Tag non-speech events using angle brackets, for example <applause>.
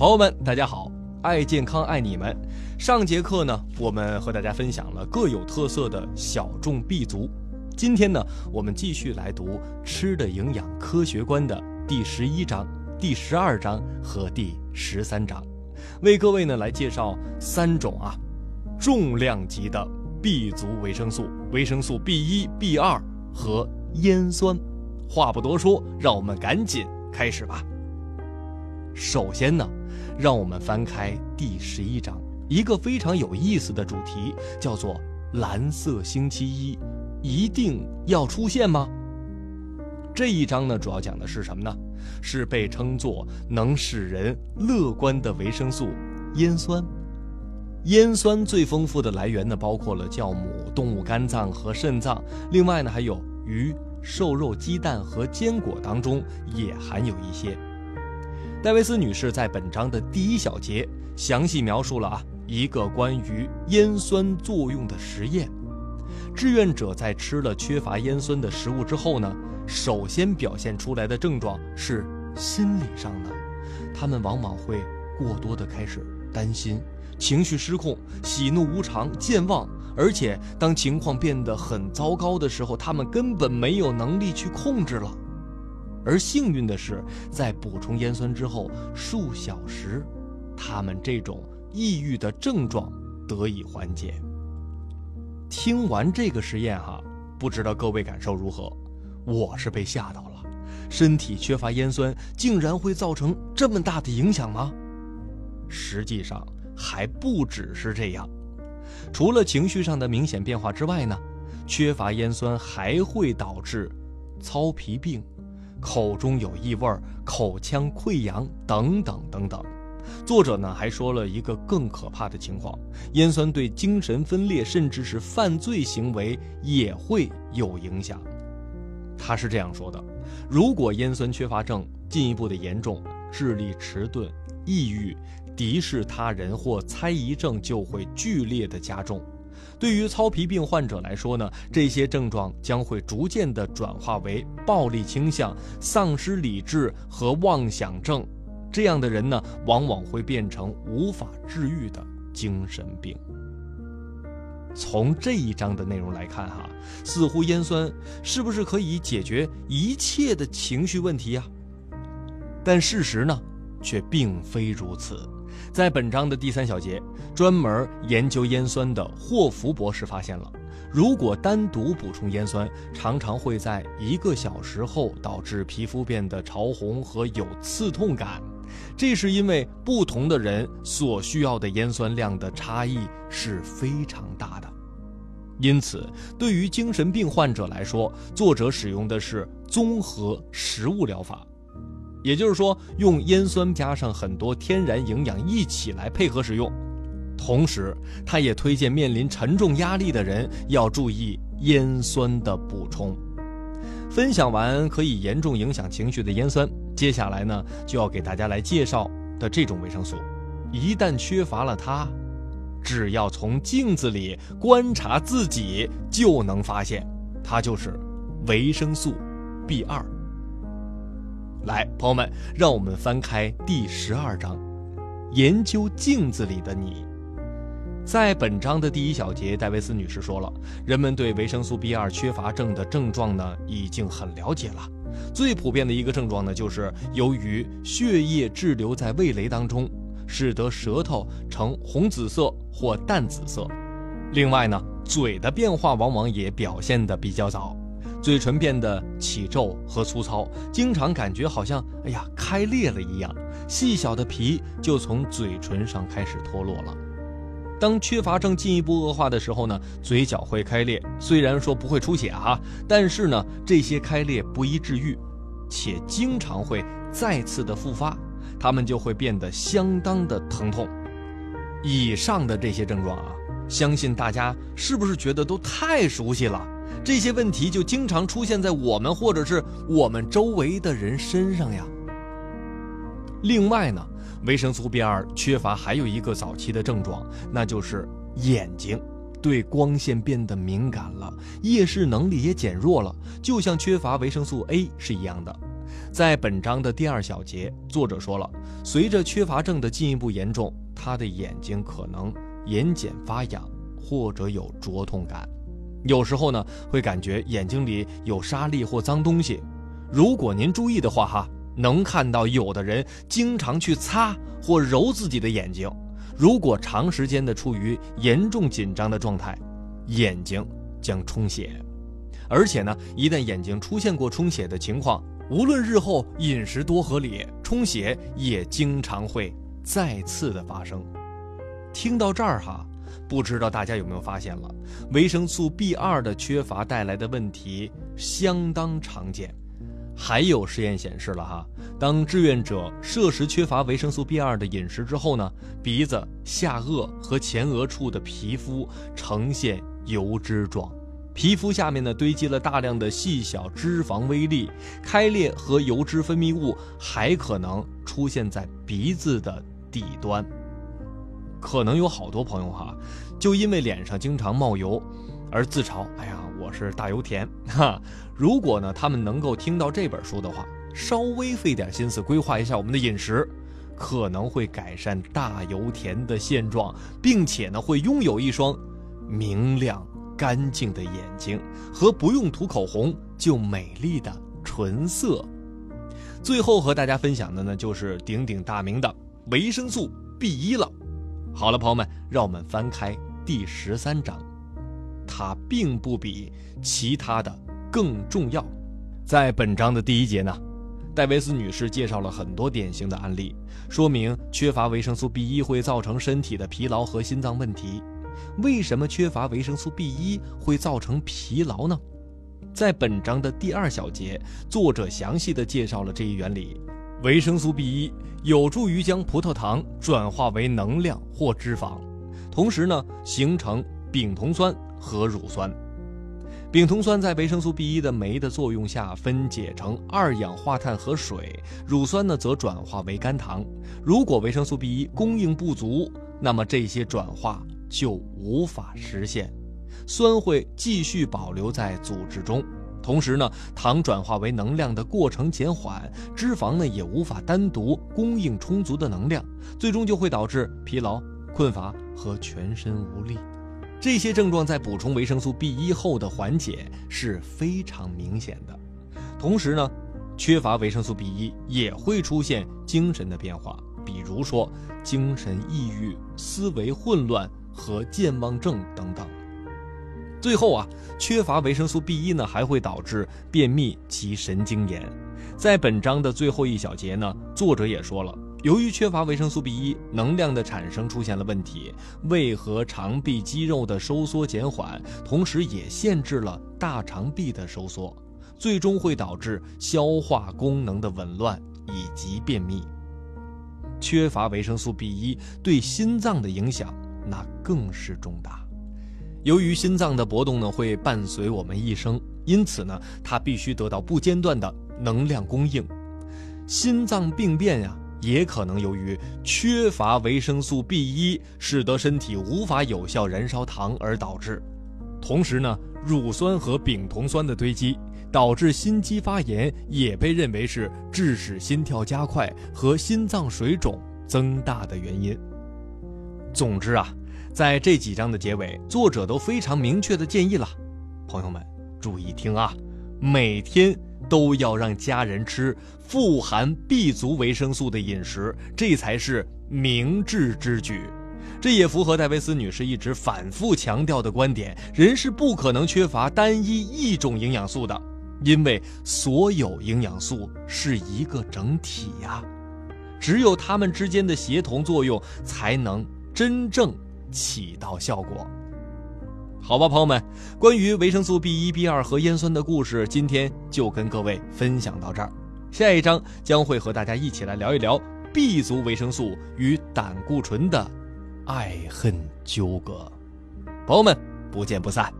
朋友们，大家好，爱健康爱你们。上节课呢，我们和大家分享了各有特色的小众 B 族。今天呢，我们继续来读《吃的营养科学观》的第十一章、第十二章和第十三章，为各位呢来介绍三种啊重量级的 B 族维生素：维生素 B 一、B 二和烟酸。话不多说，让我们赶紧开始吧。首先呢，让我们翻开第十一章，一个非常有意思的主题，叫做“蓝色星期一”，一定要出现吗？这一章呢，主要讲的是什么呢？是被称作能使人乐观的维生素——烟酸。烟酸最丰富的来源呢，包括了酵母、动物肝脏和肾脏，另外呢，还有鱼、瘦肉、鸡蛋和坚果当中也含有一些。戴维斯女士在本章的第一小节详细描述了啊一个关于烟酸作用的实验。志愿者在吃了缺乏烟酸的食物之后呢，首先表现出来的症状是心理上的，他们往往会过多的开始担心，情绪失控，喜怒无常，健忘，而且当情况变得很糟糕的时候，他们根本没有能力去控制了。而幸运的是，在补充烟酸之后数小时，他们这种抑郁的症状得以缓解。听完这个实验哈，不知道各位感受如何？我是被吓到了，身体缺乏烟酸竟然会造成这么大的影响吗？实际上还不只是这样，除了情绪上的明显变化之外呢，缺乏烟酸还会导致糙皮病。口中有异味、口腔溃疡等等等等。作者呢还说了一个更可怕的情况：烟酸对精神分裂甚至是犯罪行为也会有影响。他是这样说的：如果烟酸缺乏症进一步的严重，智力迟钝、抑郁、敌视他人或猜疑症就会剧烈的加重。对于糙皮病患者来说呢，这些症状将会逐渐的转化为暴力倾向、丧失理智和妄想症。这样的人呢，往往会变成无法治愈的精神病。从这一章的内容来看，哈，似乎烟酸是不是可以解决一切的情绪问题呀？但事实呢，却并非如此。在本章的第三小节，专门研究烟酸的霍福博士发现了，如果单独补充烟酸，常常会在一个小时后导致皮肤变得潮红和有刺痛感。这是因为不同的人所需要的烟酸量的差异是非常大的。因此，对于精神病患者来说，作者使用的是综合食物疗法。也就是说，用烟酸加上很多天然营养一起来配合使用。同时，他也推荐面临沉重压力的人要注意烟酸的补充。分享完可以严重影响情绪的烟酸，接下来呢就要给大家来介绍的这种维生素，一旦缺乏了它，只要从镜子里观察自己就能发现，它就是维生素 B 二。来，朋友们，让我们翻开第十二章，研究镜子里的你。在本章的第一小节，戴维斯女士说了，人们对维生素 B 二缺乏症的症状呢，已经很了解了。最普遍的一个症状呢，就是由于血液滞留在味蕾当中，使得舌头呈红紫色或淡紫色。另外呢，嘴的变化往往也表现得比较早。嘴唇变得起皱和粗糙，经常感觉好像哎呀开裂了一样，细小的皮就从嘴唇上开始脱落了。当缺乏症进一步恶化的时候呢，嘴角会开裂，虽然说不会出血哈，但是呢这些开裂不易治愈，且经常会再次的复发，它们就会变得相当的疼痛。以上的这些症状啊，相信大家是不是觉得都太熟悉了？这些问题就经常出现在我们或者是我们周围的人身上呀。另外呢，维生素 B 二缺乏还有一个早期的症状，那就是眼睛对光线变得敏感了，夜视能力也减弱了，就像缺乏维生素 A 是一样的。在本章的第二小节，作者说了，随着缺乏症的进一步严重，他的眼睛可能眼睑发痒，或者有灼痛感，有时候呢会感觉眼睛里有沙粒或脏东西。如果您注意的话，哈，能看到有的人经常去擦或揉自己的眼睛。如果长时间的处于严重紧张的状态，眼睛将充血，而且呢，一旦眼睛出现过充血的情况，无论日后饮食多合理，充血也经常会再次的发生。听到这儿哈，不知道大家有没有发现了，维生素 B 二的缺乏带来的问题相当常见。还有实验显示了哈，当志愿者摄食缺乏维生素 B2 的饮食之后呢，鼻子、下颚和前额处的皮肤呈现油脂状，皮肤下面呢堆积了大量的细小脂肪微粒，开裂和油脂分泌物还可能出现在鼻子的底端。可能有好多朋友哈，就因为脸上经常冒油，而自嘲：“哎呀。”我是大油田 <laughs> 哈，如果呢他们能够听到这本书的话，稍微费点心思规划一下我们的饮食，可能会改善大油田的现状，并且呢会拥有一双明亮干净的眼睛和不用涂口红就美丽的唇色。最后和大家分享的呢就是鼎鼎大名的维生素 B 一了。好了，朋友们，让我们翻开第十三章。它并不比其他的更重要。在本章的第一节呢，戴维斯女士介绍了很多典型的案例，说明缺乏维生素 B 一会造成身体的疲劳和心脏问题。为什么缺乏维生素 B 一会造成疲劳呢？在本章的第二小节，作者详细的介绍了这一原理。维生素 B 一有助于将葡萄糖转化为能量或脂肪，同时呢，形成丙酮酸。和乳酸，丙酮酸在维生素 B 一的酶的作用下分解成二氧化碳和水，乳酸呢则转化为肝糖。如果维生素 B 一供应不足，那么这些转化就无法实现，酸会继续保留在组织中，同时呢，糖转化为能量的过程减缓，脂肪呢也无法单独供应充足的能量，最终就会导致疲劳、困乏和全身无力。这些症状在补充维生素 B 一后的缓解是非常明显的。同时呢，缺乏维生素 B 一也会出现精神的变化，比如说精神抑郁、思维混乱和健忘症等等。最后啊，缺乏维生素 B 一呢，还会导致便秘及神经炎。在本章的最后一小节呢，作者也说了。由于缺乏维生素 B 一，能量的产生出现了问题，胃和肠壁肌肉的收缩减缓，同时也限制了大肠壁的收缩，最终会导致消化功能的紊乱以及便秘。缺乏维生素 B 一对心脏的影响那更是重大。由于心脏的搏动呢会伴随我们一生，因此呢它必须得到不间断的能量供应。心脏病变呀。也可能由于缺乏维生素 B 一，使得身体无法有效燃烧糖而导致。同时呢，乳酸和丙酮酸的堆积导致心肌发炎，也被认为是致使心跳加快和心脏水肿增大的原因。总之啊，在这几章的结尾，作者都非常明确的建议了，朋友们注意听啊，每天。都要让家人吃富含 B 族维生素的饮食，这才是明智之举。这也符合戴维斯女士一直反复强调的观点：人是不可能缺乏单一一种营养素的，因为所有营养素是一个整体呀，只有它们之间的协同作用，才能真正起到效果。好吧，朋友们，关于维生素 B 一、B 二和烟酸的故事，今天就跟各位分享到这儿。下一章将会和大家一起来聊一聊 B 族维生素与胆固醇的爱恨纠葛。朋友们，不见不散。